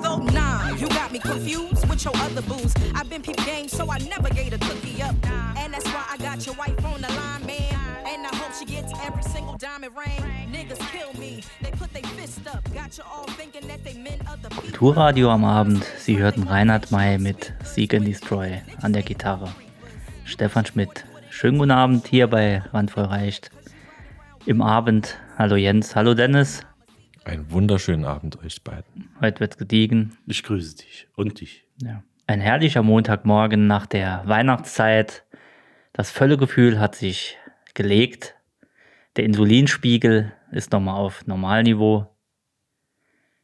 though? Nah, you me confused with your other booze. I've been peep game, so I never gave a cookie up. And that's why I got your wife on the line, man. And I hope she gets every single it rain. Niggas kill me, they put their fist up. Got you all thinking that they meant other people. Kulturradio am Abend. Sie hörten Reinhard May mit Seek and Destroy an der Gitarre. Stefan Schmidt. Schönen guten Abend hier bei Randvoll reicht. Im Abend. Hallo Jens, hallo Dennis. Einen wunderschönen Abend euch beiden. Heute wird's gediegen. Ich grüße dich und dich. Ja. Ein herrlicher Montagmorgen nach der Weihnachtszeit. Das Völlegefühl hat sich gelegt. Der Insulinspiegel ist nochmal auf Normalniveau.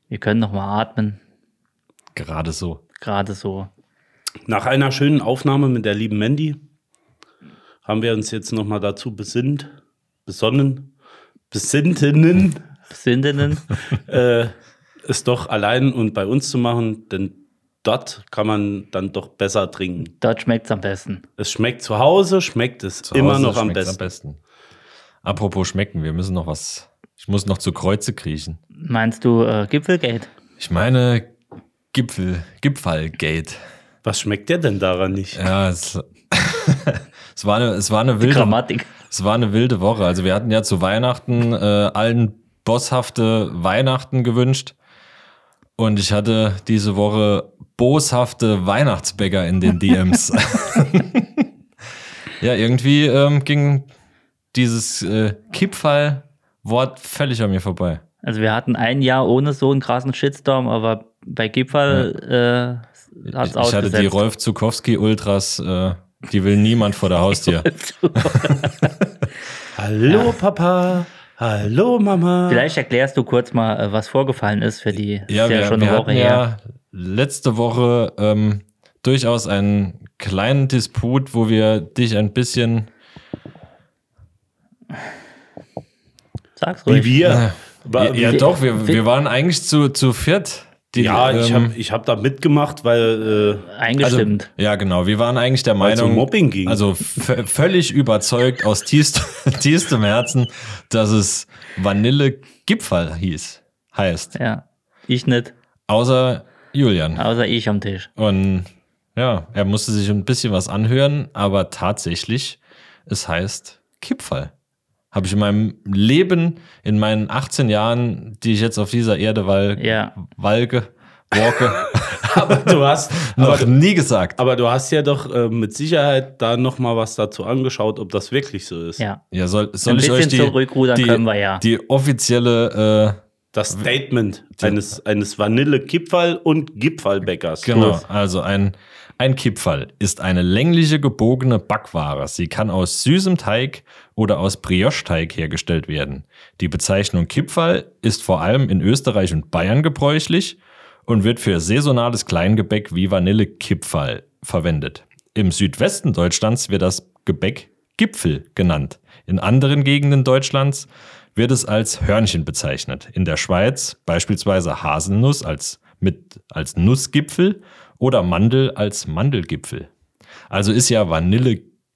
Wir können nochmal atmen. Gerade so. Gerade so. Nach einer schönen Aufnahme mit der lieben Mandy haben wir uns jetzt nochmal dazu besinnt, besonnen, besinnten, Besinnenden. äh, es doch allein und bei uns zu machen, denn dort kann man dann doch besser trinken. Dort schmeckt's am besten. Es schmeckt zu Hause, schmeckt es Zu immer Hause noch am schmeckt's besten. Apropos schmecken, wir müssen noch was. Ich muss noch zu Kreuze kriechen. Meinst du äh, Gipfelgate? Ich meine Gipfel, Gipfalgate. Was schmeckt dir denn daran nicht? Ja, es, es, war eine, es war eine Die wilde, Grammatik. es war eine wilde Woche. Also wir hatten ja zu Weihnachten äh, allen bosshafte Weihnachten gewünscht. Und ich hatte diese Woche boshafte Weihnachtsbäcker in den DMs. ja, irgendwie ähm, ging dieses äh, Kippfall-Wort völlig an mir vorbei. Also wir hatten ein Jahr ohne so einen krassen Shitstorm, aber bei Gipfel äh, hat's Ich, ich hatte die. Rolf Zukowski Ultras, äh, die will niemand vor der Haustür. Hallo Papa, hallo Mama. Vielleicht erklärst du kurz mal, äh, was vorgefallen ist für die. Ja, ist wir, schon wir eine Woche hatten her. ja letzte Woche ähm, durchaus einen kleinen Disput, wo wir dich ein bisschen Sag's Wie ruhig. wir. ja, ja doch, wir, wir waren eigentlich zu, zu viert. Die, Ja, ich ähm, habe ich hab da mitgemacht, weil äh, Eingestimmt. Ja, genau. Wir waren eigentlich der um Meinung, Mobbing ging. also völlig überzeugt aus tiefst, tiefstem Herzen, dass es Vanille Gipfel hieß, heißt. ja. Ich nicht, Außer Julian. außer ich am Tisch. Und ja, er musste sich ein bisschen was anhören, aber tatsächlich, es heißt Kipferl. Habe ich in meinem Leben, in meinen 18 Jahren, die ich jetzt auf dieser Erde wal Ja. walke, walke, aber du hast, noch du- nie gesagt. aber du hast ja doch äh, mit Sicherheit da noch mal was dazu angeschaut, ob das wirklich so ist. Ja. Ja, soll, soll Ein ich euch bisschen die, die, können wir ja. die offizielle, Das Statement eines, eines Vanille-Kipferl und Gipfelbäckers. äh, genau, also ein, ein Kipferl ist eine längliche gebogene Backware. Sie kann aus süßem Teig oder aus Brioche-Teig hergestellt werden. Die Bezeichnung Kipferl ist vor allem in Österreich und Bayern gebräuchlich und wird für saisonales Kleingebäck wie Vanillekipferl verwendet. Im Südwesten Deutschlands wird das Gebäck Gipfel genannt. In anderen Gegenden Deutschlands wird es als Hörnchen bezeichnet. In der Schweiz beispielsweise Haselnuss als, mit, als Nussgipfel oder Mandel als Mandelgipfel. Also ist ja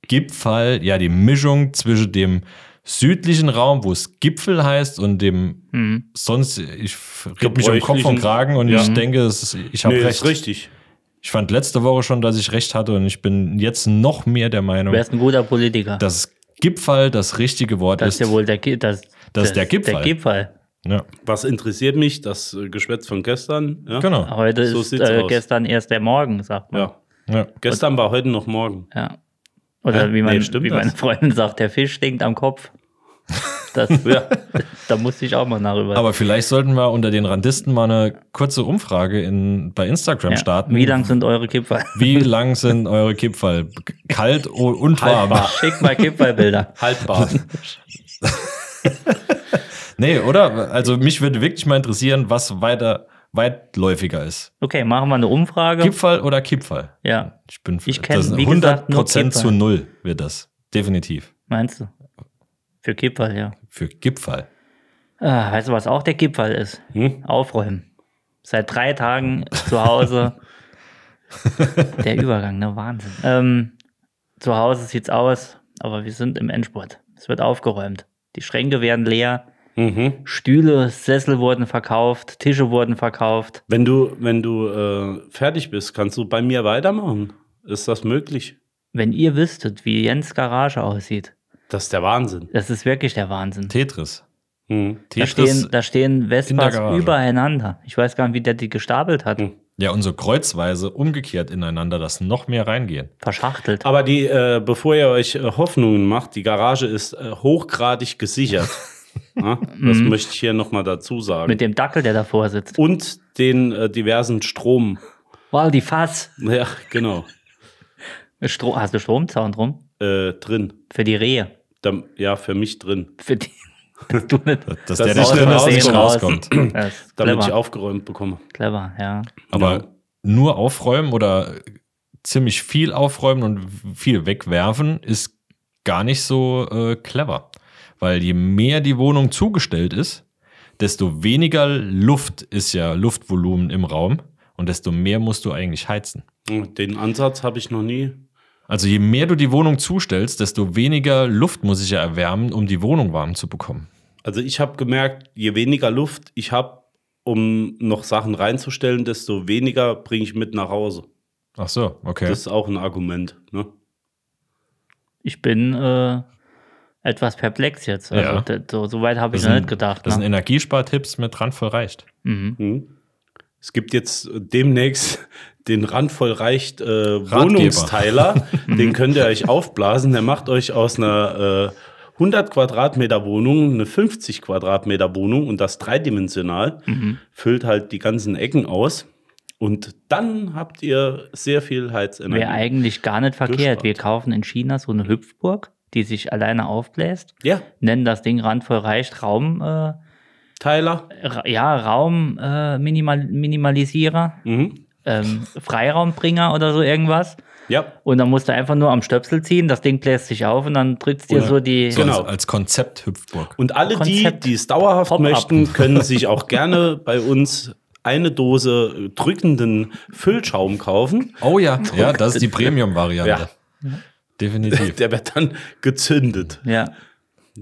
Vanillegipfel ja die Mischung zwischen dem südlichen Raum, wo es Gipfel heißt, und dem Hm. sonst, ich rede mich um Kopf und Kragen und Ja. ich denke, es ist, ich habe Nee, recht. ist richtig. Ich fand letzte Woche schon, dass ich recht hatte und ich bin jetzt noch mehr der Du Meinung, wärst ein guter Politiker. dass Gipfel das richtige Wort das ist. ist ja wohl der, das, Das ist der Gipfel. Der Gipfel. ja, Was interessiert mich? Das äh, Geschwätz von gestern. Ja? genau. Heute So ist äh, gestern erst der Morgen, sagt man. Ja. Ja. Gestern war heute noch morgen. Ja. Oder wie, man, Nee, wie das? meine Freundin sagt, der Fisch stinkt am Kopf. Das, Ja. da musste ich auch mal nachüber. Aber vielleicht sollten wir unter den Randisten mal eine kurze Umfrage in, bei Instagram ja. starten. Wie lang sind eure Kipferl? Wie lang sind eure Kipferl? Kalt und warm? Haltbar. Schick mal Kipferlbilder. Haltbar. Nee, oder? Also mich würde wirklich mal interessieren, was weiter weitläufiger ist. Okay, machen wir eine Umfrage. Kipferl oder Kipferl? ja. Ich bin Ich kenn, das ist wie gesagt, 100 nur Prozent Kipferl. zu null wird das. Definitiv. Meinst du? Für Kipferl, ja. Für Gipfel. Ah, weißt du, was auch der Kipferl ist? Aufräumen. Seit drei Tagen zu Hause. der Übergang, ne? Wahnsinn. Ähm, zu Hause sieht's aus, aber wir sind im Endspurt. Es wird aufgeräumt. Die Schränke werden leer. Mhm. Stühle, Sessel wurden verkauft, Tische wurden verkauft. Wenn du, wenn du äh, fertig bist, kannst du bei mir weitermachen. Ist das möglich? Wenn ihr wüsstet, wie Jens Garage aussieht, Das ist der Wahnsinn. das ist wirklich der Wahnsinn. Tetris. Mhm. Da Tetris. stehen, da stehen Vespas übereinander. Ich weiß gar nicht, wie der die gestapelt hat. Hm. Ja, und so kreuzweise umgekehrt ineinander, dass noch mehr reingehen. Verschachtelt. Aber die, äh, bevor ihr euch äh, Hoffnungen macht, die Garage ist äh, hochgradig gesichert. ja, das möchte ich hier nochmal dazu sagen. Mit dem Dackel, der davor sitzt. Und den äh, diversen Strom. Wow, die Fass. Ja, genau. Stro Hast du Stromzaun drum? Äh, drin. Für die Rehe. Da, ja, für mich drin. Für die. Dass du nicht. Dass Das der, aus drin ist, nicht rauskommt. Damit ich clever. aufgeräumt bekomme. clever, ja. Aber Ja. nur aufräumen oder ziemlich viel aufräumen und viel wegwerfen ist gar nicht so äh, clever. Weil je mehr die Wohnung zugestellt ist, desto weniger Luft ist ja Luftvolumen im Raum und desto mehr musst du eigentlich heizen. Den Ansatz habe ich noch nie. Also je mehr du die Wohnung zustellst, desto weniger Luft muss ich ja erwärmen, um die Wohnung warm zu bekommen. Also ich habe gemerkt, je weniger Luft ich habe, um noch Sachen reinzustellen, desto weniger bringe ich mit nach Hause. Ach so, okay. Das ist auch ein Argument. Ne? Ich bin äh, etwas perplex jetzt. Also, Ja. so, so weit habe ich noch sind- nicht gedacht. Das sind Ne? Energiespartipps mit Randvoll reicht. Mhm. Hm. Es gibt jetzt demnächst den randvoll reicht äh. Wohnungsteiler. den könnt ihr euch aufblasen. Der macht euch aus einer äh, 100 Quadratmeter Wohnung eine 50 Quadratmeter Wohnung und das dreidimensional. Füllt halt die ganzen Ecken aus. Und dann habt ihr sehr viel Heizenergie. Wäre eigentlich gar nicht verkehrt. Gespart. Wir kaufen in China so eine Hüpfburg, die sich alleine aufbläst. Ja, Nennen das Ding randvoll reicht Raum. Äh, Teiler. Ra- ja, Raum äh, Minimal Minimalisierer, Mhm. ähm, Freiraumbringer oder so irgendwas. Ja, Und dann musst du einfach nur am Stöpsel ziehen, das Ding bläst sich auf und dann drückst dir so die. Genau. als, Konzept Hüpfburg. Und alle Konzept die, die es dauerhaft möchten, können sich auch gerne bei uns eine Dose drückenden Füllschaum kaufen. Oh ja, ja, das ist die Premium-Variante. Ja. Definitiv. Der wird dann gezündet. Ja,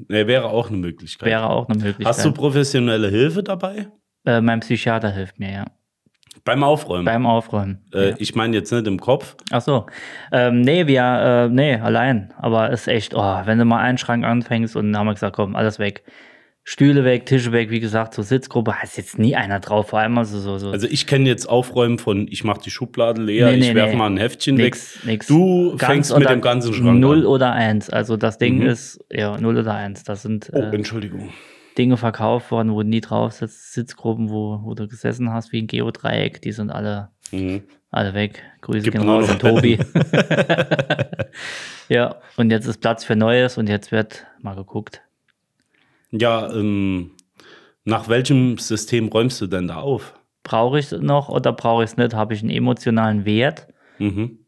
Nee, wäre auch eine Möglichkeit. wäre auch eine Möglichkeit. Hast du professionelle Hilfe dabei? äh, mein Psychiater hilft mir, ja. Beim Aufräumen. Beim Aufräumen. äh, ja. Ich meine jetzt nicht im Kopf. Ach so. Ähm, nee, wir, äh, nee, allein. Aber ist echt, oh, wenn du mal einen Schrank anfängst und dann haben wir gesagt, komm, alles weg. Stühle weg, Tische weg, wie gesagt, so Sitzgruppe, ist jetzt nie einer drauf, vor allem also so, so. Also ich kenne jetzt Aufräumen von, ich mache die Schublade leer, Nee, nee, ich werfe nee. mal ein Heftchen Nix, weg. nix. Du Ganz fängst mit dem ganzen Schrank Null an. oder eins. Also das Ding Mhm. ist, ja, null oder eins. Das sind Oh, äh, Entschuldigung. Dinge verkauft worden, wo du nie drauf sitzt, Sitzgruppen, wo, wo du gesessen hast, wie ein Geodreieck, die sind alle, Mhm. alle weg. Grüße gehen raus an Tobi. ja, und jetzt ist Platz für Neues und jetzt wird mal geguckt. Ja, ähm, nach welchem System räumst du denn da auf? Brauche ich es noch oder brauche ich es nicht? Habe ich einen emotionalen Wert Mhm.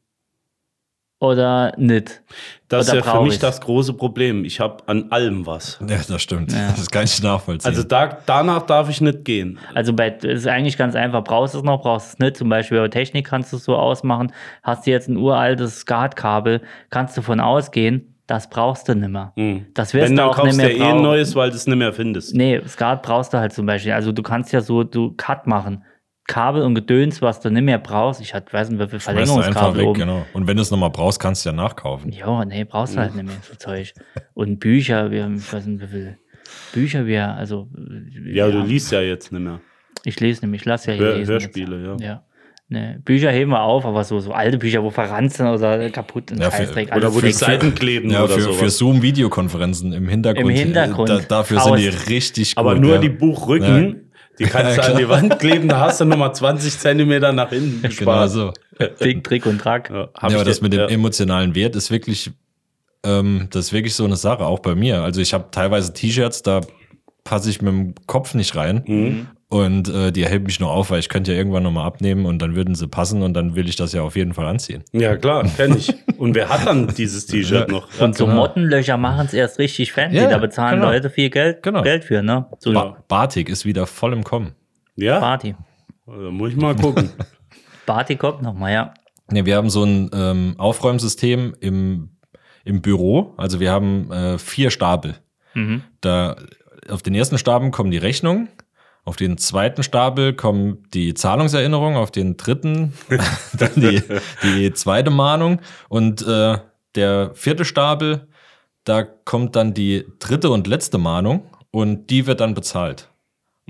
oder nicht? Das Oder ist ja für mich ich's? das große Problem. Ich habe an allem was. Ja, das stimmt. Ja. Das kann ich nachvollziehen. Also da, danach darf ich nicht gehen. Also bei, das ist eigentlich ganz einfach. Brauchst du es noch, brauchst du es nicht. Zum Beispiel bei Technik kannst du es so ausmachen. Hast du jetzt ein uraltes SCART-Kabel, kannst du von ausgehen, das brauchst du nicht mehr. Mhm. Das wirst Wenn, du auch nicht kaufst du mehr ja eh ein neues, weil du es nicht mehr findest. Nee, SCART brauchst du halt zum Beispiel. Also du kannst ja so, du Cut machen. Kabel und Gedöns, was du nicht mehr brauchst. Ich hatte, weiß nicht, wie viel Verlängerungskabel weg, oben. genau. Und wenn du es nochmal brauchst, kannst du ja nachkaufen. Ja, nee, brauchst du halt nicht mehr so Zeug. Und Bücher, wir, ich weiß nicht, wie viel Bücher wir, also. Ja, du liest ja jetzt nicht mehr. Ich lese nämlich, ich lasse ja hier Hör, lesen Hörspiele, jetzt. ja. Ja. Nee, Bücher heben wir auf, aber so, so alte Bücher, wo verrannt sind oder kaputt und Ja, für- Scheißdreck. Oder wo die. Seiten kleben Ja, oder für, sowas. für Zoom-Videokonferenzen im Hintergrund. Im Hintergrund. Da, dafür sind die richtig gut. Aber nur ja. die Buchrücken, die kannst du Ja, an die. Wand kleben, da hast du nochmal 20 Zentimeter nach hinten Genau gespart. so. Trick, Trick und Track. Ja, aber das mit dem ja. emotionalen Wert ist wirklich, ähm, das ist wirklich so eine Sache, auch bei mir. Also ich habe teilweise T-Shirts, da passe ich mit dem Kopf nicht rein. Mhm. Und äh, die hält mich nur auf, weil ich könnte ja irgendwann nochmal abnehmen und dann würden sie passen und dann will ich das ja auf jeden Fall anziehen. Ja, klar, kenne ich. Und wer hat dann dieses T-Shirt noch? Und so genau. Mottenlöcher machen es erst richtig fancy. Ja, da bezahlen genau. Leute viel Geld, Genau. Geld für, ne? So Ba Batik ist wieder voll im Kommen. Ja, Party. da muss ich mal gucken. Party kommt nochmal, ja. Ja, wir haben so ein ähm, Aufräumsystem im, im Büro. Also wir haben äh, vier Stapel. Mhm. Da, auf den ersten Stapel kommen die Rechnungen. Auf den zweiten Stapel kommt die Zahlungserinnerung, auf den dritten dann die, die zweite Mahnung und äh, der vierte Stapel, da kommt dann die dritte und letzte Mahnung und die wird dann bezahlt.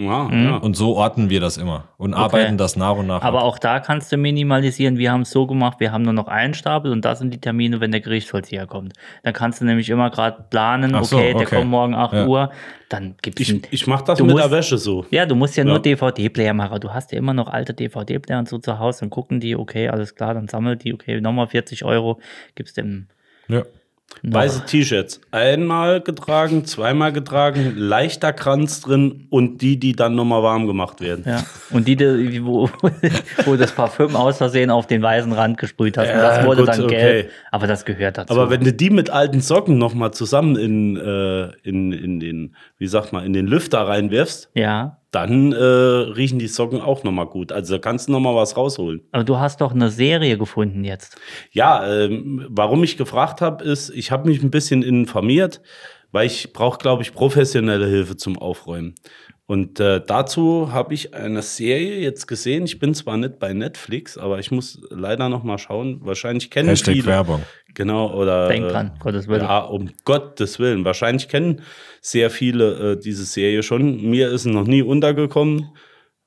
Ja, Mhm. ja. Und so orten wir das immer und arbeiten das nach und nach. Aber ab. auch da kannst du minimalisieren. Wir haben es so gemacht, wir haben nur noch einen Stapel und das sind die Termine, wenn der Gerichtsvollzieher kommt. Dann kannst du nämlich immer gerade planen, so, okay, der okay. kommt morgen 8 Ja. Uhr, dann gibt's Ich, ein, ich mache das Du mit musst- der Wäsche so. Ja, du musst ja, nur Ja. DVD-Player machen. Du hast ja immer noch alte DVD-Player und so zu Hause, dann gucken die, okay, alles klar, dann sammelt die, okay, nochmal 40 Euro, gibst dem ja. Weiße T-Shirts. Einmal getragen, zweimal getragen, leichter Kranz drin und die, die dann nochmal warm gemacht werden. Ja. Und die, die wo, wo das Parfüm aus Versehen auf den weißen Rand gesprüht hast. Ja, das wurde gut, dann okay. gelb. Aber das gehört dazu. Aber wenn du die mit alten Socken nochmal zusammen in, äh, in, in den, wie sagt man, in den Lüfter reinwirfst, ja. Dann äh, riechen die Socken auch nochmal gut. Also da kannst du nochmal was rausholen. Aber du hast doch eine Serie gefunden jetzt. Ja, ähm, warum ich gefragt habe, ist, ich habe mich ein bisschen informiert, weil ich brauche, glaube ich, professionelle Hilfe zum Aufräumen. Und äh, dazu habe ich eine Serie jetzt gesehen. Ich bin zwar nicht bei Netflix, aber ich muss leider noch mal schauen. Wahrscheinlich kennen Hashtag viele. Werbung. Genau, oder. Denk dran, Gottes Willen. Ja, um Gottes Willen. Wahrscheinlich kennen sehr viele äh, diese Serie schon. Mir ist sie noch nie untergekommen,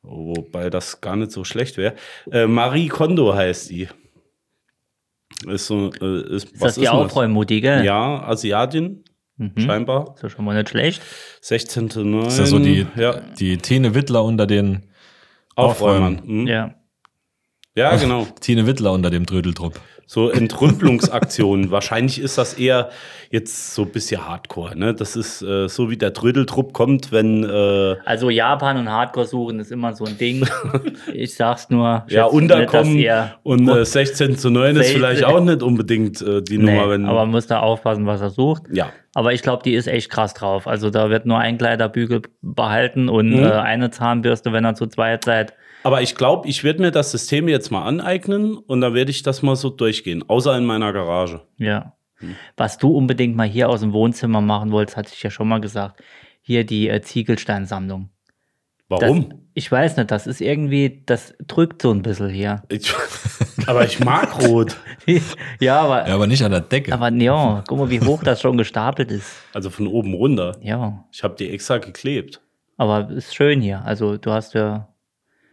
wobei das gar nicht so schlecht wäre. Äh, Marie Kondo heißt sie. Ist so, äh, ist, Ist das die Aufräummutti, gell? Ja, Asiatin, Mhm. scheinbar. Ist ja schon mal nicht schlecht. 16.9. Ist ja so die, ja, die Tine Wittler unter den Aufräumern. Aufräumen. Mhm. Ja. Ja, genau. Tine Wittler unter dem Trödeltrupp. So Entrümpelungsaktionen. Wahrscheinlich ist das eher jetzt so ein bisschen Hardcore. Ne? Das ist äh, so wie der Trödeltrupp kommt, wenn äh, Also Japan und Hardcore suchen ist immer so ein Ding. Ich sag's nur. ja, unterkommen nicht, und äh, 16 zu 9 ist vielleicht auch nicht unbedingt äh, die Nee, Nummer. Wenn, aber man muss da aufpassen, was er sucht. ja. Aber ich glaube, die ist echt krass drauf. Also da wird nur ein Kleiderbügel behalten und Mhm. äh, eine Zahnbürste, wenn er zu zweit seid. Aber ich glaube, ich werde mir das System jetzt mal aneignen und dann werde ich das mal so durchgehen. Außer in meiner Garage. Ja. Hm. Was du unbedingt mal hier aus dem Wohnzimmer machen wolltest, hatte ich ja schon mal gesagt. Hier die äh, Ziegelsteinsammlung. Das, Warum? ich weiß nicht, das ist irgendwie, das drückt so ein bisschen hier. Ich, aber ich mag Rot. ja, aber, Ja, aber nicht an der Decke. aber ja, guck mal, wie hoch das schon gestapelt ist. Also von oben runter. Ja, Ich habe die extra geklebt. aber ist schön hier. Also du hast ja,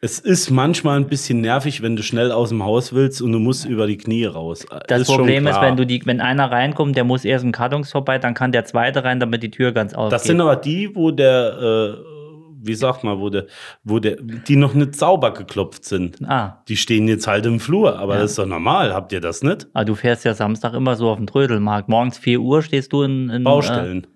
Es ist manchmal ein bisschen nervig, wenn du schnell aus dem Haus willst und du musst über die Knie raus. das Ist Problem ist, wenn du die, wenn einer reinkommt, der muss erst im Kartons vorbei, dann kann der zweite rein, damit die Tür ganz aufgeht. Das sind aber die, wo der, äh, wie sagt man, wo der, wo der, die noch nicht sauber geklopft sind. ah, Die stehen jetzt halt im Flur, aber das ist doch normal. Habt ihr das nicht? ah, du fährst ja Samstag immer so auf dem Trödelmarkt. Morgens 4 Uhr stehst du in, in Baustellen. Äh,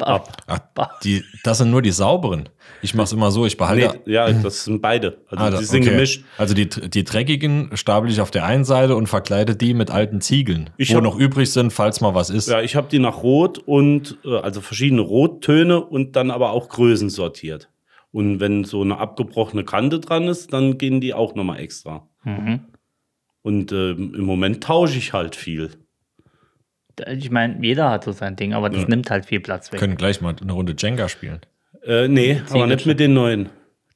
ab. Ach, die, das sind nur die sauberen. Ich mache es immer so, ich behalte. Nee, ja, das sind beide. Also Ah, die das- sind okay. gemischt. Also die, die dreckigen stapel ich auf der einen Seite und verkleide die mit alten Ziegeln, Ich wo hab- noch übrig sind, falls mal was ist. Ja, ich habe die nach Rot und äh, also verschiedene Rottöne und dann aber auch Größen sortiert. Und wenn so eine abgebrochene Kante dran ist, dann gehen die auch nochmal extra. Mhm. Und ähm, im Moment tausche ich halt viel. Ich meine, jeder hat so sein Ding, aber das nimmt halt viel Platz Wir weg. können gleich mal eine Runde Jenga spielen. Äh, nee, aber nicht mit den neuen.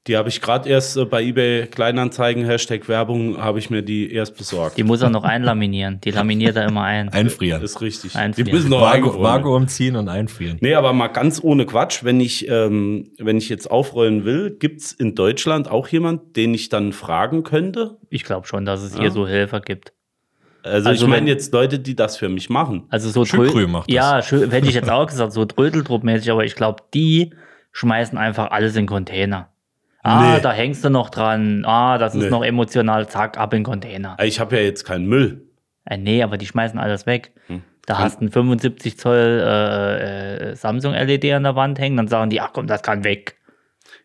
Die habe ich gerade erst äh, bei eBay Kleinanzeigen, Hashtag Werbung, habe ich mir die erst besorgt. Die muss er noch einlaminieren. Die laminiert er immer ein. Einfrieren. ist richtig. Einfrieren. Die müssen noch Vago. Vago umziehen und einfrieren. Nee, aber mal ganz ohne Quatsch, wenn ich, ähm, wenn ich jetzt aufrollen will, gibt's in Deutschland auch jemand, den ich dann fragen könnte? Ich glaube schon, dass es hier so Helfer gibt. Also, Also ich wenn- meine jetzt Leute, die das für mich machen. Also so Schükrü Trö- macht das. Ja, hätte ich jetzt auch gesagt, so Trödeltruppmäßig, aber ich glaube, die schmeißen einfach alles in Container. Ah, Nee. da hängst du noch dran. Ah, das ist Nee. noch emotional, zack, ab in Container. Ich habe ja jetzt keinen Müll. Äh, nee, aber die schmeißen alles weg. Hm. Da hast du einen 75 Zoll äh, äh, Samsung LED an der Wand hängen, dann sagen die, ach komm, das kann weg.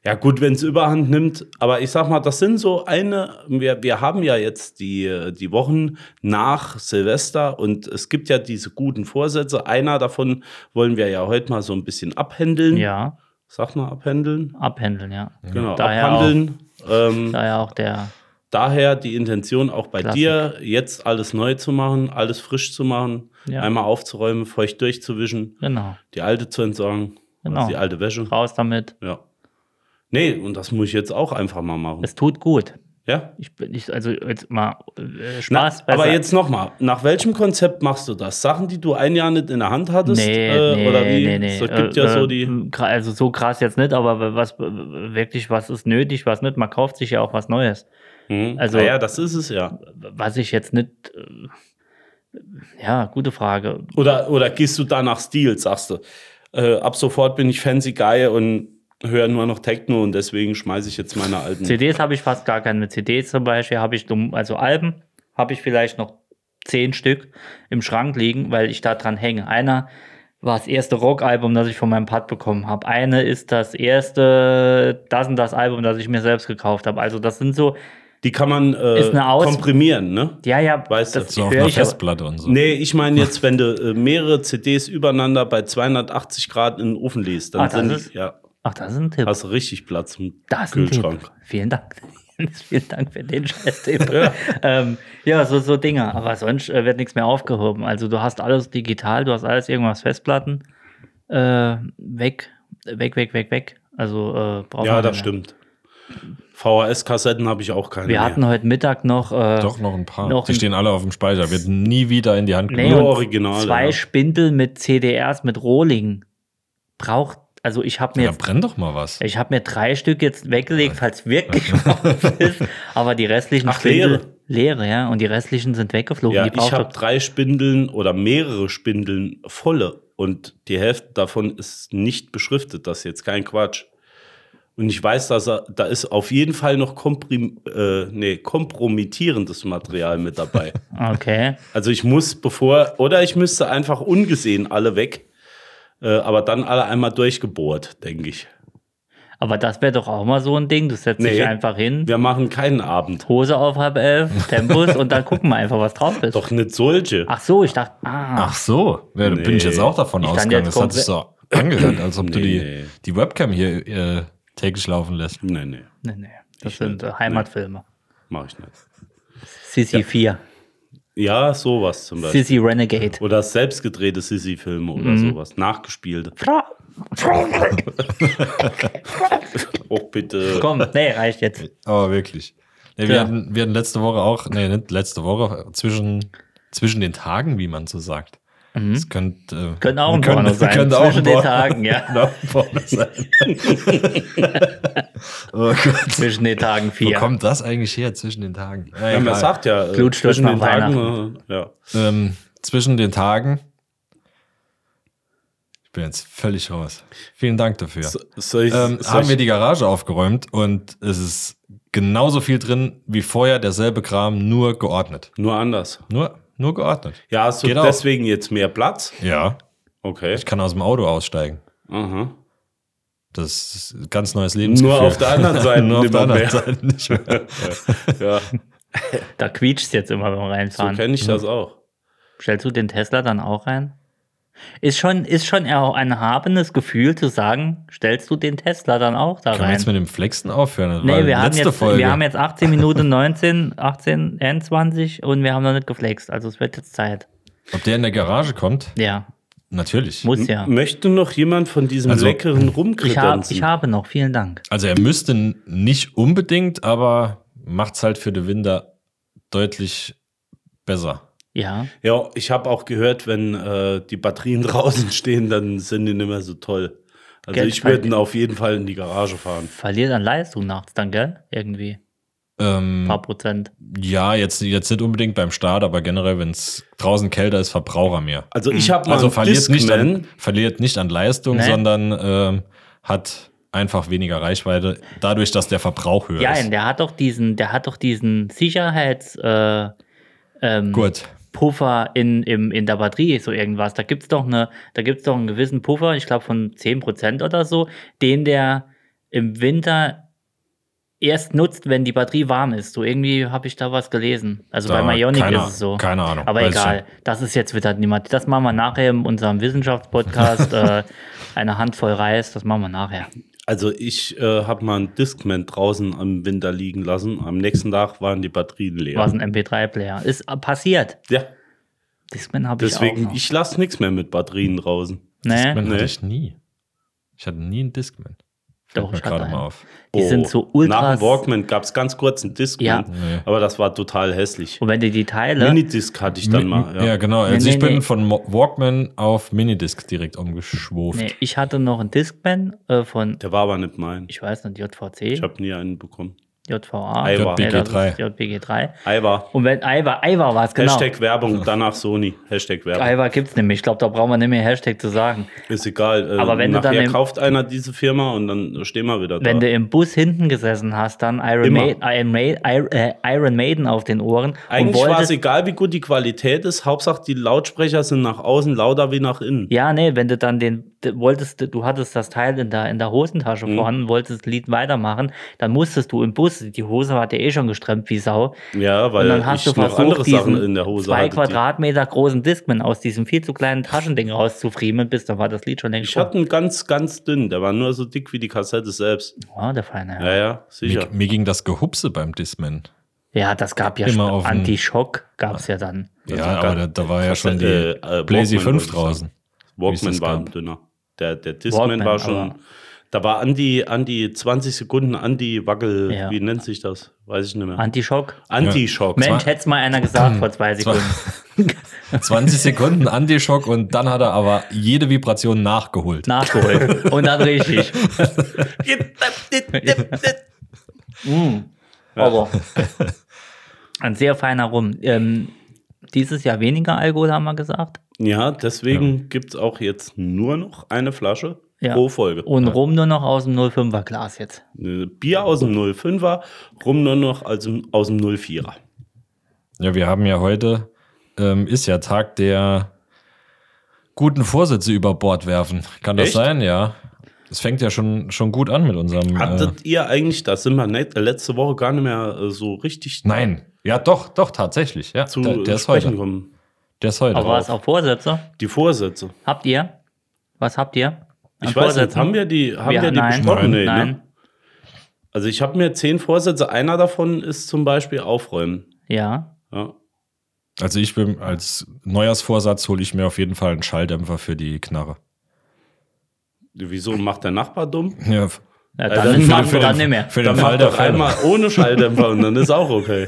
Ja, gut, wenn es überhand nimmt, aber ich sag mal, das sind so eine, wir, wir haben ja jetzt die, die Wochen nach Silvester und es gibt ja diese guten Vorsätze. Einer davon wollen wir ja heute mal so ein bisschen abhändeln. Ja, Sag mal abhändeln. abhändeln, ja. Genau, Daher abhandeln. Ähm, Daher auch der, daher die Intention auch bei Klassik. dir, jetzt alles neu zu machen, alles frisch zu machen, Ja. einmal aufzuräumen, feucht durchzuwischen, genau, die alte zu entsorgen, Genau. also die alte Wäsche. raus damit. Ja. Nee, und das muss ich jetzt auch einfach mal machen. Es tut gut. ja? Ich bin nicht, also jetzt mal äh, Na, Spaß. aber besser. jetzt nochmal, nach welchem Konzept machst du das? Sachen, die du ein Jahr nicht in der Hand hattest? Nee, äh, nee, oder wie? nee, nee. Es gibt Äh, ja so äh, die. Also so krass jetzt nicht, aber was wirklich, was ist nötig, was nicht, man kauft sich ja auch was Neues. Hm. also- naja, das ist es ja. Was ich jetzt nicht, äh, ja, gute Frage. Oder, oder gehst du da nach Stil, sagst du? Äh, ab sofort bin ich fancy Guy und höre nur noch Techno und deswegen schmeiße ich jetzt meine alten. CDs habe ich fast gar keine. CDs zum Beispiel habe ich, dumm- also Alben habe ich vielleicht noch zehn Stück im Schrank liegen, weil ich da dran hänge. Einer war das erste Rockalbum, das ich von meinem Pad bekommen habe. Eine ist das erste, das und das Album, das ich mir selbst gekauft habe. Also das sind so, Die kann man äh, Ist eine Aus- komprimieren, ne? ja, ja, Weißt du, das So auf einer Festplatte und so. Nee, ich meine jetzt, wenn du äh, mehrere CDs übereinander bei 280 Grad in den Ofen liest, dann Ah, das sind die, ja, Ach, das ist ein Tipp. hast du richtig Platz im Das Kühlschrank. Tipp. Vielen Dank. Vielen Dank für den Scheiß-Tipp. ja, ähm, ja so, so Dinge. Aber sonst äh, wird nichts mehr aufgehoben. Also du hast alles digital, du hast alles irgendwas Festplatten. Äh, weg, weg, weg, weg, weg. Also äh, braucht Ja, das nicht stimmt. VHS-Kassetten habe ich auch keine Wir mehr. hatten heute Mittag noch, äh, Doch noch ein paar. Noch die stehen alle auf dem Speicher. Wird nie wieder in die Hand nee, genommen. Nur und Originale, zwei ja. Spindel mit CDRs mit Rohling. Braucht, also ich habe mir Ja, brenn doch mal was. Ich habe mir drei Stück jetzt weggelegt, falls wirklich was ist. Aber die restlichen Ach, Spindel, leere. leere, ja. Und die restlichen sind weggeflogen. Ja, ich habe drei Spindeln oder mehrere Spindeln volle und die Hälfte davon ist nicht beschriftet. Das ist jetzt kein Quatsch. Und ich weiß, dass er, da ist auf jeden Fall noch komprim, äh, nee, kompromittierendes Material mit dabei. Okay. Also ich muss bevor, oder ich müsste einfach ungesehen alle weg, äh, aber dann alle einmal durchgebohrt, denke ich. Aber das wäre doch auch mal so ein Ding. Du setzt Nee. dich einfach hin, Wir machen keinen Abend. Hose auf halb elf, Tempus und dann gucken wir einfach, was drauf ist. Doch nicht solche. Ach so, ich dachte, ah, Ach so, ja, da bin ich jetzt auch davon Ich ausgegangen. Das hat sich so angehört, als ob du die, Nee. die Webcam hier äh, täglich laufen lässt. Nee, nee, nee, nee. Das sind äh, Heimatfilme. mach ich nicht. Sissy 4, Ja, sowas zum Beispiel. Sissy Renegade. Oder selbstgedrehte Sissy-Filme oder Mhm. sowas. Nachgespielte. Oh, bitte. Komm, nee, reicht jetzt. Aber wirklich. Nee, wir, Ja. hatten, wir hatten letzte Woche auch, nee, nicht letzte Woche, zwischen, zwischen den Tagen, wie man so sagt. Das könnte, äh, Mhm. Könnte auch ein könnte- Porno sein, könnte auch zwischen ein den Tagen, ja. könnte auch ein Porno sein. oh Gott. Zwischen den Tagen Wo vier. kommt das eigentlich her zwischen den Tagen? Na, Ja, man sagt ja, äh, Blutsturz zwischen den Tagen, äh, ja. ähm, zwischen den Tagen. Ich bin jetzt völlig raus. Vielen Dank dafür. So, soll ich, ähm, soll haben ich, wir die Garage aufgeräumt und es ist genauso viel drin wie vorher, derselbe Kram, nur geordnet. nur anders. Nur, nur geordnet. Ja, hast du Geht auch. deswegen jetzt mehr Platz? Ja, Okay. ich kann aus dem Auto aussteigen. Aha. Das ist ein ganz neues Lebensgefühl. Nur auf der anderen Seite Nur auf der anderen mehr. Seite nicht mehr. Ja, Da quietscht jetzt immer beim so Reinfahren. kenne ich das auch. Stellst du den Tesla dann auch rein? Ist schon, ist schon eher auch ein erhabenes Gefühl zu sagen, stellst du den Tesla dann auch da wir rein? jetzt mit dem Flexen aufhören? Nee, wir haben, jetzt, Folge. wir haben jetzt 18 Minuten 19, 18, 21 und wir haben noch nicht geflext. Also es wird jetzt Zeit. Ob der in der Garage kommt? Ja, Natürlich. muss ja. Möchte noch jemand von diesem Also, leckeren Ich, hab, Rumkredenzen? ich habe noch, vielen Dank. Also er müsste nicht unbedingt, aber macht's halt für den Winter deutlich besser. Ja, Ja, ich habe auch gehört, wenn äh, die Batterien draußen stehen, dann sind die nicht mehr so toll. Also Geld ich würde ihn auf jeden Fall in die Garage fahren. verliert an Leistung nachts dann, gell? Irgendwie. Ähm, Ein paar Prozent. ja, jetzt, jetzt nicht unbedingt beim Start, aber generell, wenn es draußen kälter ist, verbraucht er mehr. Also ich habe mal Also verliert nicht, an, verliert nicht an Leistung, Nee. sondern ähm, hat einfach weniger Reichweite, dadurch, dass der Verbrauch höher Ja, ist. der hat doch diesen, der hat doch diesen Sicherheits, äh, ähm, Gut. Puffer in, im, in der Batterie, so irgendwas. Da gibt's doch eine, da gibt's doch einen gewissen Puffer, ich glaube von 10% oder so, den der im Winter erst nutzt, wenn die Batterie warm ist. So irgendwie habe ich da was gelesen. Also Da- bei keine- ist es so. keine Ahnung, Aber egal. nicht. Das ist jetzt wieder niemand. Das machen wir nachher in unserem Wissenschaftspodcast. äh, eine Handvoll Reis, das machen wir nachher. Also ich äh, habe mal einen Discman draußen am Winter liegen lassen. Am nächsten Tag waren die Batterien leer. Was ein MP3-Player. Ist äh, passiert. Ja, Discman habe ich auch deswegen, noch. ich lasse nichts mehr mit Batterien draußen. nee, Discman hatte Nee. ich nie. Ich hatte nie einen Discman. Doch, ich gerade mal auf. die sind so ultra. Nach dem Walkman gab es ganz kurz einen Discman, Ja. Nee. aber das war total hässlich. Und wenn du die Teile. Minidisc hatte ich dann Mi- mal. ja. Ja. genau. Also Nee, ich nee, bin nee. von Walkman auf Minidisc direkt umgeschwuft. nee, ich hatte noch einen Discman äh, von, Der war aber nicht mein. ich weiß nicht, JVC, Ich habe nie einen bekommen. JVA, das JBG3. ist JBG3. Aiwa. Und wenn Aiwa, Aiwa war es, genau. Hashtag Werbung, danach Sony. Hashtag Werbung. Aiwa gibt es nämlich. Ich glaube, da brauchen wir nicht mehr Hashtag zu sagen. Ist egal. Äh, Aber wenn du nachher dann im- kauft einer diese Firma und dann stehen wir wieder Wenn da. du im Bus hinten gesessen hast, dann Iron, Immer. Maiden, Iron, Maiden, Iron, äh, Iron Maiden auf den Ohren. Eigentlich war es egal, wie gut die Qualität ist. Hauptsache, die Lautsprecher sind nach außen lauter wie nach innen. Ja, nee, wenn du dann den, du wolltest, du hattest das Teil in der, in der Hosentasche Mhm. vorhanden, wolltest das Lied weitermachen, dann musstest du im Bus, die Hose war dir eh schon gestremmt wie Sau. Ja, weil Und dann hast ich du noch andere versucht, Sachen in der Hose zwei Quadratmeter großen Discman aus diesem viel zu kleinen Taschending rauszufriemeln, bis da war das Lied schon längst Ich hatte einen ganz, ganz dünn. Der war nur so dick wie die Kassette selbst. Oh, der feine. Ja, ja, sicher. Mir, mir ging das Gehupse beim Discman. Ja, das gab ja Immer schon. Anti-Schock gab es ja dann. Ja, Also aber da, da war ja schon die äh, äh, Blazy Walkman 5 wollte ich sagen. draußen. Walkman das war gab. ein dünner. Der, der Discman Walkman, war schon. Da war an die, an die 20 Sekunden Anti-Wackel, Ja. wie nennt sich das? Weiß ich nicht mehr. Anti-Schock? Anti-Schock. Mensch, hätte es mal einer gesagt vor zwei Sekunden. 20 Sekunden Anti-Schock und dann hat er aber jede Vibration nachgeholt. Nachgeholt. Und dann richtig. Mm. Aber ein sehr feiner Rum. Ähm, dieses Jahr weniger Alkohol, haben wir gesagt. Ja, deswegen gibt es auch jetzt nur noch eine Flasche Ja. pro Folge. Und Rum nur noch aus dem 05er Glas jetzt. Äh, Bier aus dem 05er, rum nur noch aus dem, aus dem 04er. Ja, wir haben ja heute, ähm, ist ja Tag der guten Vorsätze über Bord werfen. Kann das Echt? sein? Ja. Das fängt ja schon, schon gut an mit unserem. Äh, Hattet ihr eigentlich, da sind wir nicht, äh, letzte Woche gar nicht mehr äh, so richtig nein. Ja, doch, doch, tatsächlich. Ja, zu der, der ist sprechen heute. kommen? Der ist heute. Aber was auch Vorsätze? Die Vorsätze. Habt ihr? Was habt ihr? Ich weiß nicht, Vorsätzen? haben wir die, haben wir, Wir- die nein. besprochen? Nee, Nein. Ne? Also ich habe mir zehn Vorsätze, einer davon ist zum Beispiel aufräumen. Ja. Ja. Also ich bin als Neujahrsvorsatz hole ich mir auf jeden Fall einen Schalldämpfer für die Knarre. Wieso macht der Nachbar dumm? Ja, ja dann, für- dann, für- dann nicht mehr. für den Dann Fall macht der doch Fälle. einmal ohne Schalldämpfer und dann ist auch okay.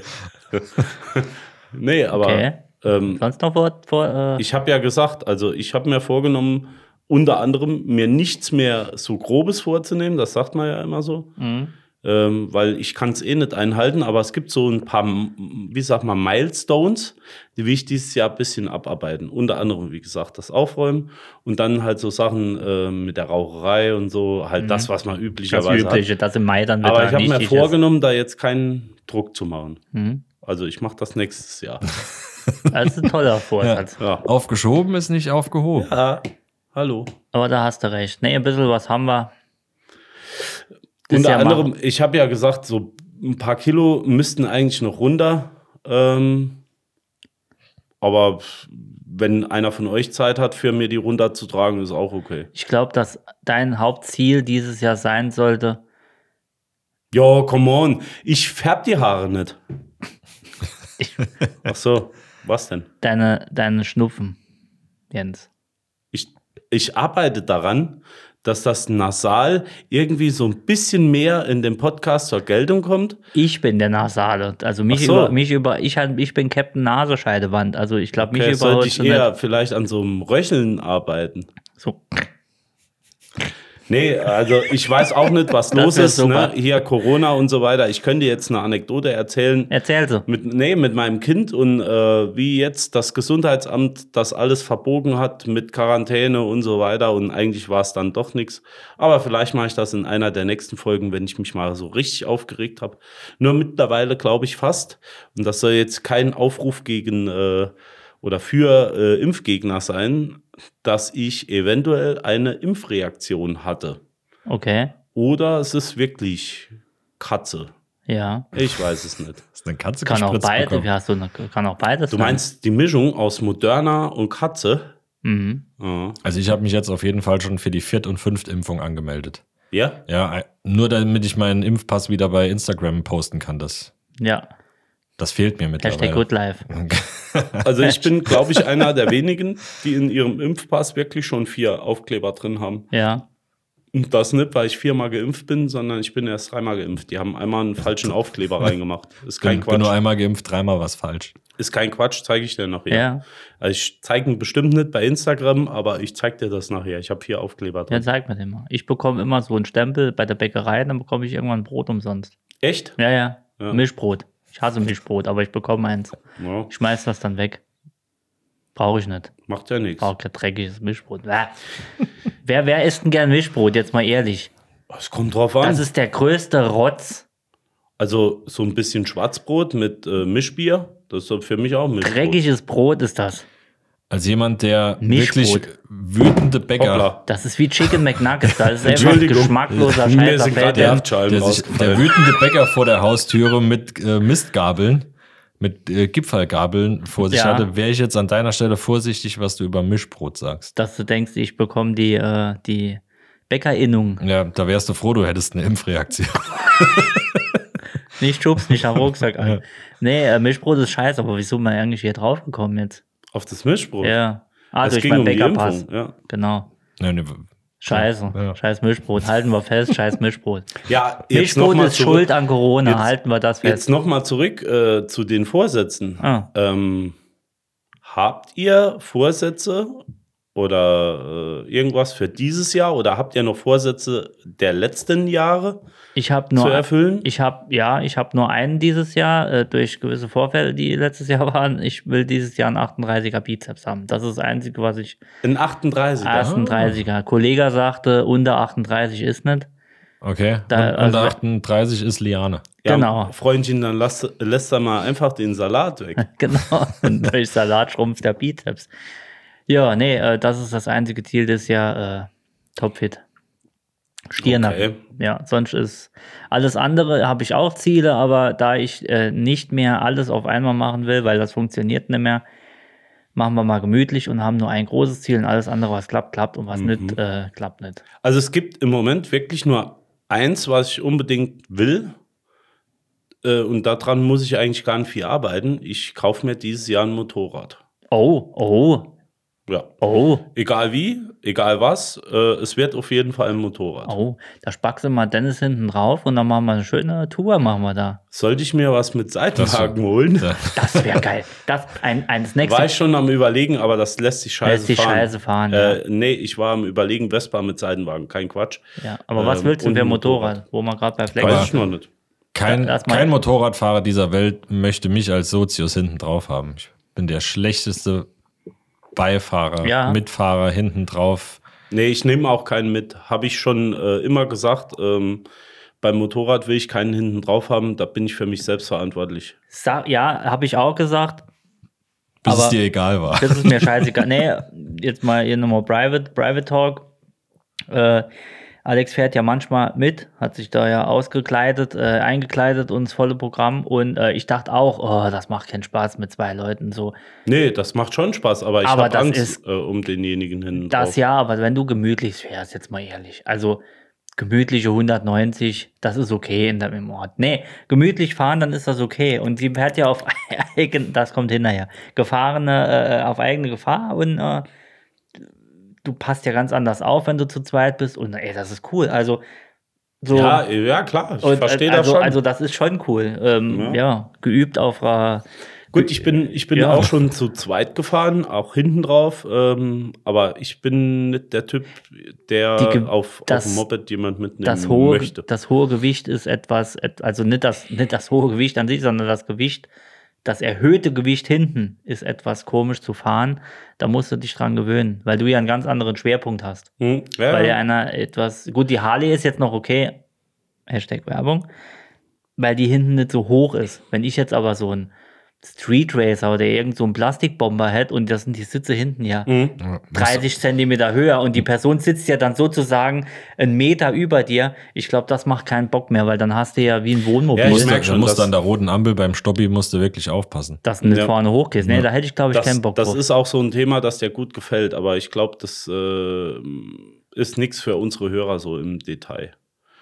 nee, aber Okay. ähm, Sonst noch vor, vor äh, ich habe ja gesagt, also ich habe mir vorgenommen, unter anderem mir nichts mehr so Grobes vorzunehmen, das sagt man ja immer so. Mhm. Ähm, weil ich kann es eh nicht einhalten, aber es gibt so ein paar, wie sagt man, Milestones, die will ich dieses Jahr ein bisschen abarbeiten. Unter anderem, wie gesagt, das Aufräumen und dann halt so Sachen äh, mit der Raucherei und so, halt das, was man Mhm. das üblicherweise Übliche, hat. das im Mai dann Aber ich habe mir wichtig ist. vorgenommen, da jetzt keinen Druck zu machen. Mhm. Also ich mache das nächstes Jahr. Das ist ein toller Vorsatz. ja. Aufgeschoben ist nicht aufgehoben. Ah, hallo. Aber da hast du recht. Nee, ein bisschen was haben wir. Das Unter ja anderem, machen. ich habe ja gesagt, so ein paar Kilo müssten eigentlich noch runter. Ähm, aber wenn einer von euch Zeit hat, für mir die runterzutragen, ist auch okay. Ich glaube, dass dein Hauptziel dieses Jahr sein sollte, Ja, come on. Ich färb die Haare nicht. Ach so, was denn? deine, deine Schnupfen, Jens. Ich, arbeite daran, dass das Nasal irgendwie so ein bisschen mehr in dem Podcast zur Geltung kommt. Ich bin der Nasale. Also mich so. über, mich über, ich, ich bin Captain Nasenscheidewand. Also ich glaube, mich Okay, sollte überholt ich eher nicht. vielleicht an so einem Röcheln arbeiten. So. Nee, also ich weiß auch nicht, was los ist. Ne? Hier Corona und so weiter. Ich könnte jetzt eine Anekdote erzählen. Erzähl so. Mit, nee, mit meinem Kind und äh, wie jetzt das Gesundheitsamt das alles verbogen hat mit Quarantäne und so weiter. Und eigentlich war es dann doch nichts. Aber vielleicht mache ich das in einer der nächsten Folgen, wenn ich mich mal so richtig aufgeregt habe. Nur mittlerweile glaube ich fast. Und das soll jetzt kein Aufruf gegen äh, oder für äh, Impfgegner sein, dass ich eventuell eine Impfreaktion hatte. Okay. oder es ist wirklich Katze. Ja. Ich weiß es nicht. Hast du eine Katze Kann auch beide, wie hast du eine, kann auch beides. Du sein. meinst die Mischung aus Moderna und Katze? Mhm. Ja. Also ich habe mich jetzt auf jeden Fall schon für die Viert- und Fünft-Impfung angemeldet. Ja? Ja, nur damit ich meinen Impfpass wieder bei Instagram posten kann. Das, Ja. Das fehlt mir Hashtag mittlerweile. Good Life. Also ich bin, glaube ich, einer der wenigen, die in ihrem Impfpass wirklich schon vier Aufkleber drin haben. Ja. Und das nicht, weil ich viermal geimpft bin, sondern ich bin erst dreimal geimpft. Die haben einmal einen falschen Aufkleber reingemacht. Ist kein bin, bin nur Quatsch. einmal geimpft, dreimal was falsch. Ist kein Quatsch, zeige ich dir nachher. Ja. Also ich zeige ihn bestimmt nicht bei Instagram, aber ich zeige dir das nachher. Ich habe vier Aufkleber Ja, drin. zeig mir den mal. Ich bekomme immer so einen Stempel bei der Bäckerei, dann bekomme ich irgendwann Brot umsonst. Echt? Ja, ja. Ja. Mischbrot. Ich hasse Mischbrot, aber ich bekomme eins. Ja, Ich schmeiß das dann weg. Brauche ich nicht. macht ja nichts. Brauche kein dreckiges Mischbrot. Wer, wer isst denn gern Mischbrot? Jetzt mal ehrlich. Es kommt drauf an. Das ist der größte Rotz. also so ein bisschen Schwarzbrot mit äh, Mischbier, das ist für mich auch Mischbrot. Dreckiges Brot ist das. Als jemand, der Mischbrot. wirklich wütende Bäcker, Hoppla. Das ist wie Chicken McNuggets. Das ist einfach Entschuldigung. geschmackloser Scheiß. Da der- der, sich, der wütende Bäcker vor der Haustüre mit äh, Mistgabeln, mit äh, Gipfelgabeln vor sich Ja. hatte, wäre ich jetzt an deiner Stelle vorsichtig, was du über Mischbrot sagst. dass du denkst, ich bekomme die, äh, die Bäckerinnung. Ja, da wärst du froh, du hättest eine Impfreaktion. Nicht schubst, nicht am Rucksack an. Nee, äh, Mischbrot ist scheiße, aber wieso mal eigentlich hier drauf gekommen jetzt? Auf das Mischbrot? Ja. Ah, Es durch ging meinen um die Bäckerpass. Impfung, ja. Genau. Ja, ne, Scheiße. Ja. Scheiß Mischbrot. Halten wir fest, scheiß Mischbrot. Ja, jetzt noch Mischbrot mal ist zurück, schuld an Corona. Jetzt- Halten wir das Jetzt fest. nochmal zurück äh, zu den Vorsätzen. Ah. Ähm, habt ihr Vorsätze oder äh, irgendwas für dieses Jahr oder habt ihr noch Vorsätze der letzten Jahre Ich habe zu nur, erfüllen? ich habe, ja, ich habe nur einen dieses Jahr, äh, durch gewisse Vorfälle, die letztes Jahr waren. Ich will dieses Jahr einen 38er Bizeps haben. Das ist das Einzige, was ich, In 38 38er. Kollege sagte, unter 38 ist nicht. okay. Da- Und also- unter 38 ist Liane. Ja, Genau. Freundchen, dann lass, lässt er mal einfach den Salat weg. Genau. Und durch Salat schrumpft der Bizeps. Ja, nee, äh, das ist das einzige Ziel des Jahr. Äh, topfit. Stirnacken. Okay. Ja, sonst ist alles andere habe ich auch Ziele, aber da ich äh, nicht mehr alles auf einmal machen will, weil das funktioniert nicht mehr, machen wir mal gemütlich und haben nur ein großes Ziel und alles andere, was klappt, klappt und was nicht, äh, klappt nicht. Also es gibt im Moment wirklich nur eins, was ich unbedingt will. Äh, und daran muss ich eigentlich gar nicht viel arbeiten. Ich kaufe mir dieses Jahr ein Motorrad. Oh, oh, Ja. oh, Egal wie, egal was, äh, es wird auf jeden Fall ein Motorrad. oh. Da spackst du mal Dennis hinten drauf und dann machen wir eine schöne Tour, machen wir da. Sollte ich mir was mit Seitenwagen holen? Ja. Das wäre geil. Das ein, eines War nächsten ich schon am überlegen, aber das lässt sich scheiße lässt die fahren. Scheiße fahren. Äh, nee, ich war am überlegen, Vespa mit Seitenwagen, kein Quatsch. ja. ja. Aber was ähm, willst du ein ein Motorrad, wo wir gerade bei Flex Weiß ich noch nicht. Kein, Ja, kein Motorradfahrer dieser Welt möchte mich als Sozius hinten drauf haben. Ich bin der schlechteste Beifahrer, Ja. Mitfahrer hinten drauf. Nee, ich nehme auch keinen mit. Habe ich schon äh, immer gesagt. Ähm, beim Motorrad will ich keinen hinten drauf haben. Da bin ich für mich selbst verantwortlich. Sa ja, habe ich auch gesagt. Bis es Aber- dir egal war. Das ist mir scheißegal. nee, jetzt mal hier nochmal Private, Private Talk. Äh, Alex fährt ja manchmal mit, hat sich da ja ausgekleidet, äh, eingekleidet und das volle Programm. Und äh, ich dachte auch, oh, das macht keinen Spaß mit zwei Leuten so. Nee, das macht schon Spaß, aber ich habe Angst ist- äh, um denjenigen hinten Das drauf. ja, aber wenn du gemütlich fährst, jetzt mal ehrlich. Also gemütliche 190, das ist okay in dem Ort. Nee, gemütlich fahren, dann ist das okay. Und sie fährt ja auf eigen, das kommt hinterher, gefahrene, äh, auf eigene Gefahr und äh, du passt ja ganz anders auf, wenn du zu zweit bist. Und ey, das ist cool. Also so. Ja, ja, klar, ich verstehe also, das schon. Also das ist schon cool. Ähm, Ja. ja. geübt auf äh, Gut, ich bin, ich bin Ja. auch schon zu zweit gefahren, auch hinten drauf. Ähm, aber ich bin nicht der Typ, der auf, das- auf dem Moped jemand mitnehmen das hohe, möchte. das hohe Gewicht ist etwas, et- also nicht das, nicht das hohe Gewicht an sich, sondern das Gewicht, das erhöhte Gewicht hinten ist etwas komisch zu fahren. Da musst du dich dran gewöhnen, weil du ja einen ganz anderen Schwerpunkt hast. Hm, ja, Weil ja einer etwas, gut, die Harley ist jetzt noch okay, Hashtag Werbung, weil die hinten nicht so hoch ist. Wenn ich jetzt aber so ein Street Racer oder irgend so ein Plastikbomber hat und das sind die Sitze hinten ja Mhm. 30 Zentimeter höher und die Person sitzt ja dann sozusagen einen Meter über dir. Ich glaube, das macht keinen Bock mehr, weil dann hast du ja wie ein Wohnmobil, Ja, ich Musst du, merk du schon, musst an der roten Ampel beim Stoppi musst du wirklich aufpassen. dass du nicht Ja. vorne hochgehst. Nee, da hätte ich, glaube ich, Das, keinen Bock das drauf. ist auch so ein Thema, das dir gut gefällt, aber ich glaube, das äh, ist nichts für unsere Hörer so im Detail.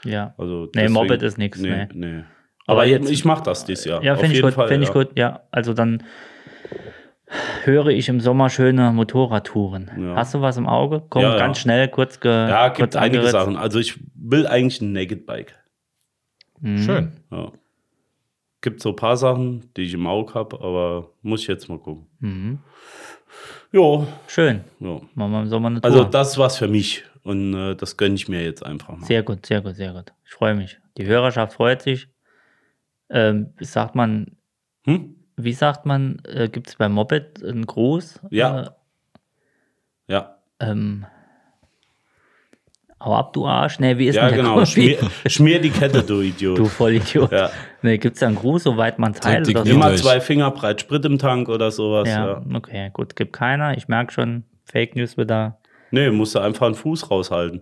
ja. Also Nee, deswegen- Moped ist nix, Nee, nee. nee. Aber Aber, jetzt- ich mache das dieses Jahr. Ja, auf finde ich jeden gut, Fall, finde ich ja. gut. Ja, also dann höre ich im Sommer schöne Motorradtouren. Ja. Hast du was im Auge? Komm, Ja, ja. ganz schnell, kurz ge Ja, kurz gibt einige angeritzt. Sachen. Also ich will eigentlich ein Naked Bike. Mhm. Schön. Ja. Gibt so ein paar Sachen, die ich im Auge habe, aber muss ich jetzt mal gucken. Mhm. Jo, Schön. ja. Machen wir im Sommer eine Tour. Also das ist was für mich und äh, das gönne ich mir jetzt einfach mal. sehr gut, sehr gut, sehr gut. Ich freue mich. Die Hörerschaft freut sich. Ähm, sagt man, Hm? wie sagt man, äh, gibt es beim Moped einen Gruß? Ja. Ja, Äh, ähm, hau ab, du Arsch. Nee, wie ist ja denn der genau. Gruß? Schmier, schmier die Kette, du Idiot. Du Vollidiot. Ja. Nee, gibt es da einen Gruß, soweit man teilt? Oder so? Immer durch. zwei Finger breit Sprit im Tank oder sowas. Ja, Ja. okay, gut, gibt keiner. Ich merke schon, Fake News wird da. Nee, musst du einfach einen Fuß raushalten.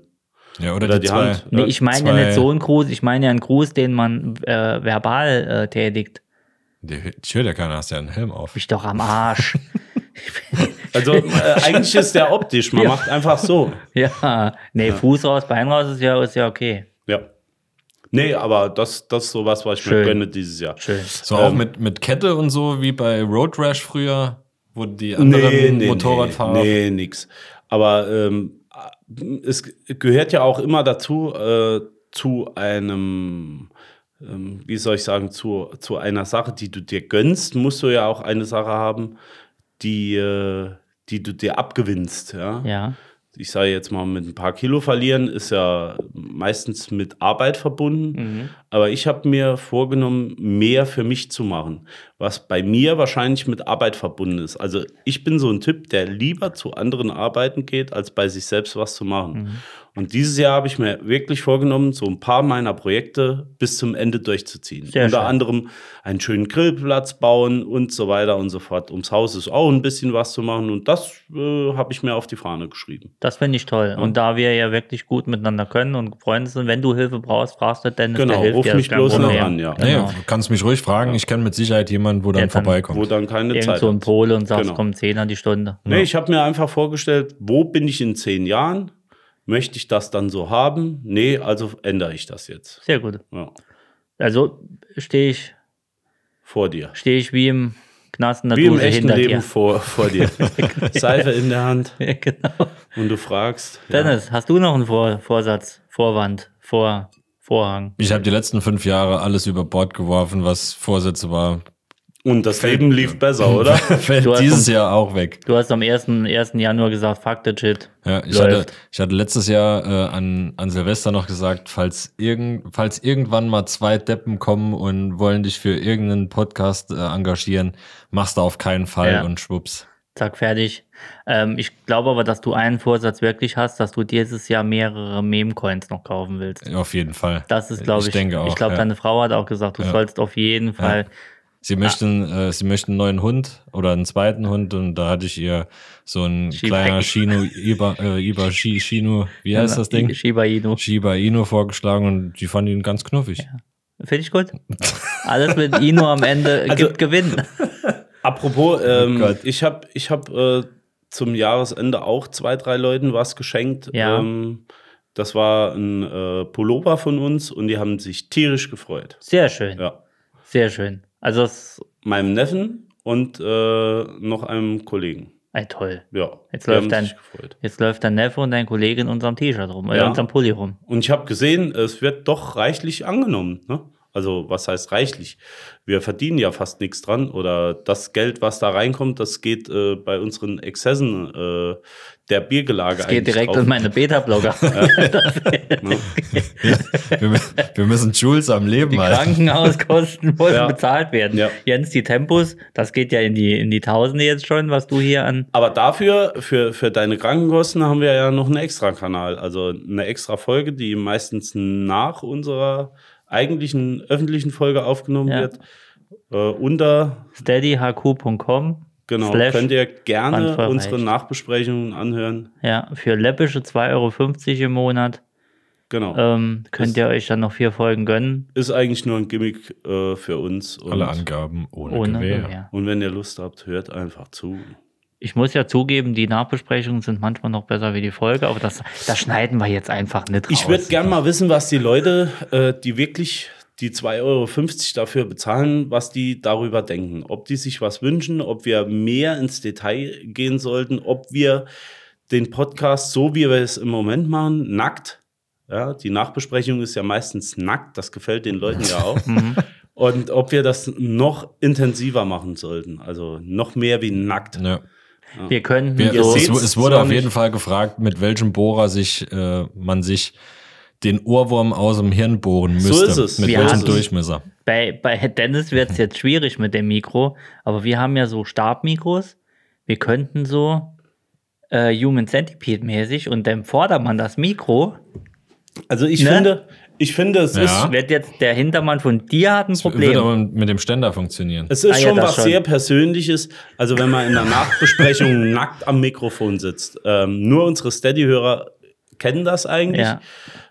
Ja, oder, Oder die, die zwei. Hand. Nee, Ja, ich meine ja nicht so einen Gruß, ich meine ja einen Gruß, den man äh, verbal äh, tätigt. Ich höre ja keiner, hast ja einen Helm auf. Mich doch am Arsch. Also äh, eigentlich ist der optisch. Man Ja. macht einfach so. ja, nee, Fuß raus, Bein raus ist ja, ist ja okay. Ja. Nee, aber das, das ist sowas, was ich Schön. mir gönne dieses Jahr. Schön. So auch Ähm, mit, mit Kette und so, wie bei Road Rash früher, wo die anderen Motorradfahrer. Nee, nee, nix. Aber ähm, es gehört ja auch immer dazu, äh, zu einem, ähm, wie soll ich sagen, zu, zu einer Sache, die du dir gönnst, musst du ja auch eine Sache haben, die, äh, die du dir abgewinnst. Ja? Ja, ich sage jetzt mal, mit ein paar Kilo verlieren ist ja meistens mit Arbeit verbunden. Aber ich habe mir vorgenommen, mehr für mich zu machen, was bei mir wahrscheinlich mit Arbeit verbunden ist. Also ich bin so ein Typ, der lieber zu anderen arbeiten geht, als bei sich selbst was zu machen. Und dieses Jahr habe ich mir wirklich vorgenommen, so ein paar meiner Projekte bis zum Ende durchzuziehen. Sehr Unter schön. anderem einen schönen Grillplatz bauen und so weiter und so fort. Ums Haus ist auch ein bisschen was zu machen und das äh, habe ich mir auf die Fahne geschrieben. das finde ich toll. Und da wir ja wirklich gut miteinander können und Freunde sind, wenn du Hilfe brauchst, fragst du Dennis, der Genau, hilft ruf dir. mich bloß noch an, ja. Genau. du kannst mich ruhig fragen. Ich kenne mit Sicherheit jemanden, wo dann Der dann- vorbeikommt. Wo dann keine Irgend Zeit so ein. Pole und sagst, Genau. komm, 10 die Stunde. Nee, ich habe mir einfach vorgestellt, wo bin ich in zehn Jahren? Möchte ich das dann so haben? Nee, also ändere ich das jetzt. Sehr gut. Ja, Also stehe ich, vor dir. stehe ich wie im Knast in der Wie im Dusche echten hinter Leben dir. vor, vor dir. Seife in der Hand genau. und du fragst. Ja. Dennis, hast du noch einen Vor Vorsatz, Vorwand, Vor Vorhang? Ich habe die letzten fünf Jahre alles über Bord geworfen, was Vorsätze war. Und das Leben lief besser, oder? Fällt dieses vom- Jahr auch weg. Du hast am 1. 1. Januar gesagt, fuck the shit. Ja, ich, hatte, ich hatte letztes Jahr äh, an, an Silvester noch gesagt, falls, irgend, falls irgendwann mal zwei Deppen kommen und wollen dich für irgendeinen Podcast äh, engagieren, machst du auf keinen Fall Ja. und schwupps. Zack, fertig. Ähm, ich glaube aber, dass du einen Vorsatz wirklich hast, dass du dieses Jahr mehrere Meme-Coins noch kaufen willst. Auf jeden Fall. Das ist, glaube ich, Ich denke auch, ich glaube, ja. deine Frau hat auch gesagt, du Ja. sollst auf jeden Fall. Sie möchten, äh, sie möchten einen neuen Hund oder einen zweiten Hund und da hatte ich ihr so ein kleiner Inu. Shinu, Iba, äh, Iba Shi, Shinu, wie heißt das Ding? Shiba Inu. Shiba Inu vorgeschlagen und die fand ihn ganz knuffig. Finde ich gut. Alles mit Inu am Ende Also- gibt Gewinn. Apropos, ähm, Gott. ich habe ich hab, äh, zum Jahresende auch zwei, drei Leuten was geschenkt. Ja. Ähm, das war ein äh, Pullover von uns und die haben sich tierisch gefreut. Sehr schön. Ja. Sehr schön. Also, Meinem Neffen und äh, noch einem Kollegen. ey, toll. Ja. Jetzt läuft dein-. Jetzt läuft dein Neffe und dein Kollege in unserem T-Shirt rum, äh, Ja. in unserem Pulli rum. Und ich habe gesehen, es wird doch reichlich angenommen. Ne? Also was heißt reichlich? Wir verdienen ja fast nichts dran oder das Geld, was da reinkommt, das geht äh, bei unseren Exzessen äh, der Biergelage Es geht direkt drauf. in meine Beta-Blogger. Ne? Wir, wir müssen Jules am Leben Die halten. Krankenhauskosten wollen Ja. bezahlt werden. Ja. Jens, die Tempos, das geht ja in die, in die Tausende jetzt schon, was du hier an. Aber dafür, für, für deine Krankenkosten, haben wir ja noch einen extra Kanal. Also eine extra Folge, die meistens nach unserer eigentlichen öffentlichen Folge aufgenommen Ja. wird. Äh, unter, steadyhq.com. genau, Slash könnt ihr gerne unsere Nachbesprechungen anhören. Ja, für läppische 2,50 Euro im Monat Genau. ähm, könnt Ist- ihr euch dann noch vier Folgen gönnen. Ist eigentlich nur ein Gimmick äh, für uns. Und, Alle Angaben ohne, Ohne Gewehr. Gewehr. und wenn ihr Lust habt, hört einfach zu. Ich muss ja zugeben, die Nachbesprechungen sind manchmal noch besser wie die Folge, aber das, das schneiden wir jetzt einfach nicht raus. Ich würde gerne mal wissen, was die Leute, äh, die wirklich die 2,50 Euro dafür bezahlen, was die darüber denken. Ob die sich was wünschen, ob wir mehr ins Detail gehen sollten, ob wir den Podcast, so wie wir es im Moment machen, nackt. Ja, die Nachbesprechung ist ja meistens nackt, das gefällt den Leuten ja auch. Und ob wir das noch intensiver machen sollten, also noch mehr wie nackt. Ja. Wir können Wir, so, es, es wurde auf jeden. Fall gefragt, mit welchem Bohrer sich äh, man sich den Ohrwurm aus dem Hirn bohren So müsste. ist es. Mit Wir welchem Durchmesser. bei, bei Dennis wird es jetzt schwierig mit dem Mikro, aber wir haben ja so Stabmikros. Wir könnten so äh, Human Centipede mäßig und dem Vordermann das Mikro, Also ich Ne? finde, ich finde, es Ja. ist wird jetzt der Hintermann von dir hat ein Wird Problem. aber mit dem Ständer funktionieren. Es ist Ah ja, schon das was schon. sehr Persönliches. Also wenn man in der Nachbesprechung nackt am Mikrofon sitzt. Ähm, nur unsere Steady-Hörer kennen das eigentlich. Ja,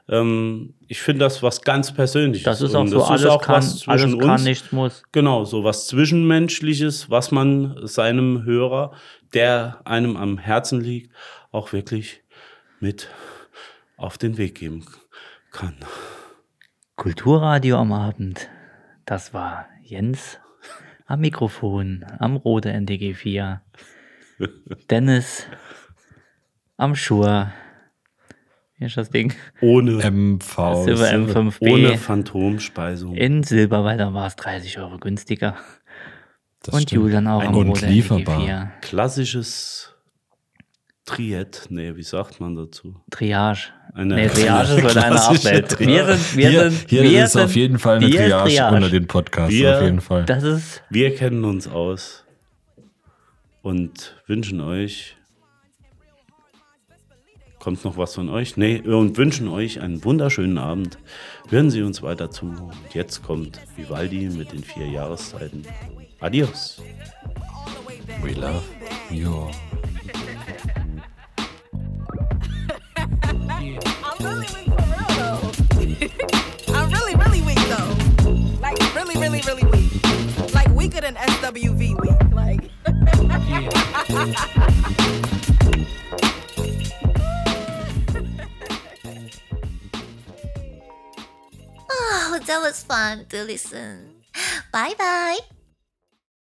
Ähm, ich finde das was ganz Persönliches. das ist auch Und so, alles auch kann, was alles zwischen kann, uns. nichts muss. Genau, so was Zwischenmenschliches, was man seinem Hörer, der einem am Herzen liegt, auch wirklich mit auf den Weg geben kann. Kulturradio am Abend. Das war Jens am Mikrofon, am Rode NDG 4. Dennis am Schur. Wie ist das Ding? Ohne, MV. Silber M5B. ohne Phantomspeisung. In Silber, weil da war es 30 Euro günstiger. Das Und stimmt. Julian auch am Und Rode. NDG 4. Klassisches Triett. Nee, wie sagt man dazu? Triage. Eine- nee, Triage ist eine Klassische Abwelt. Wir sind, wir hier, sind, hier wir ist sind, auf jeden Fall eine Triage, Triage. unter den Podcasts. Wir- auf jeden Fall. Das ist, Wir kennen uns aus und wünschen euch. Kommt noch was von euch? Nee, und wünschen euch einen wunderschönen Abend. Hören Sie uns weiter zu. Und jetzt kommt Vivaldi mit den vier Jahreszeiten. Adios. We love you. Weaker than SWV weak. Like Oh, that was fun to listen. Bye bye.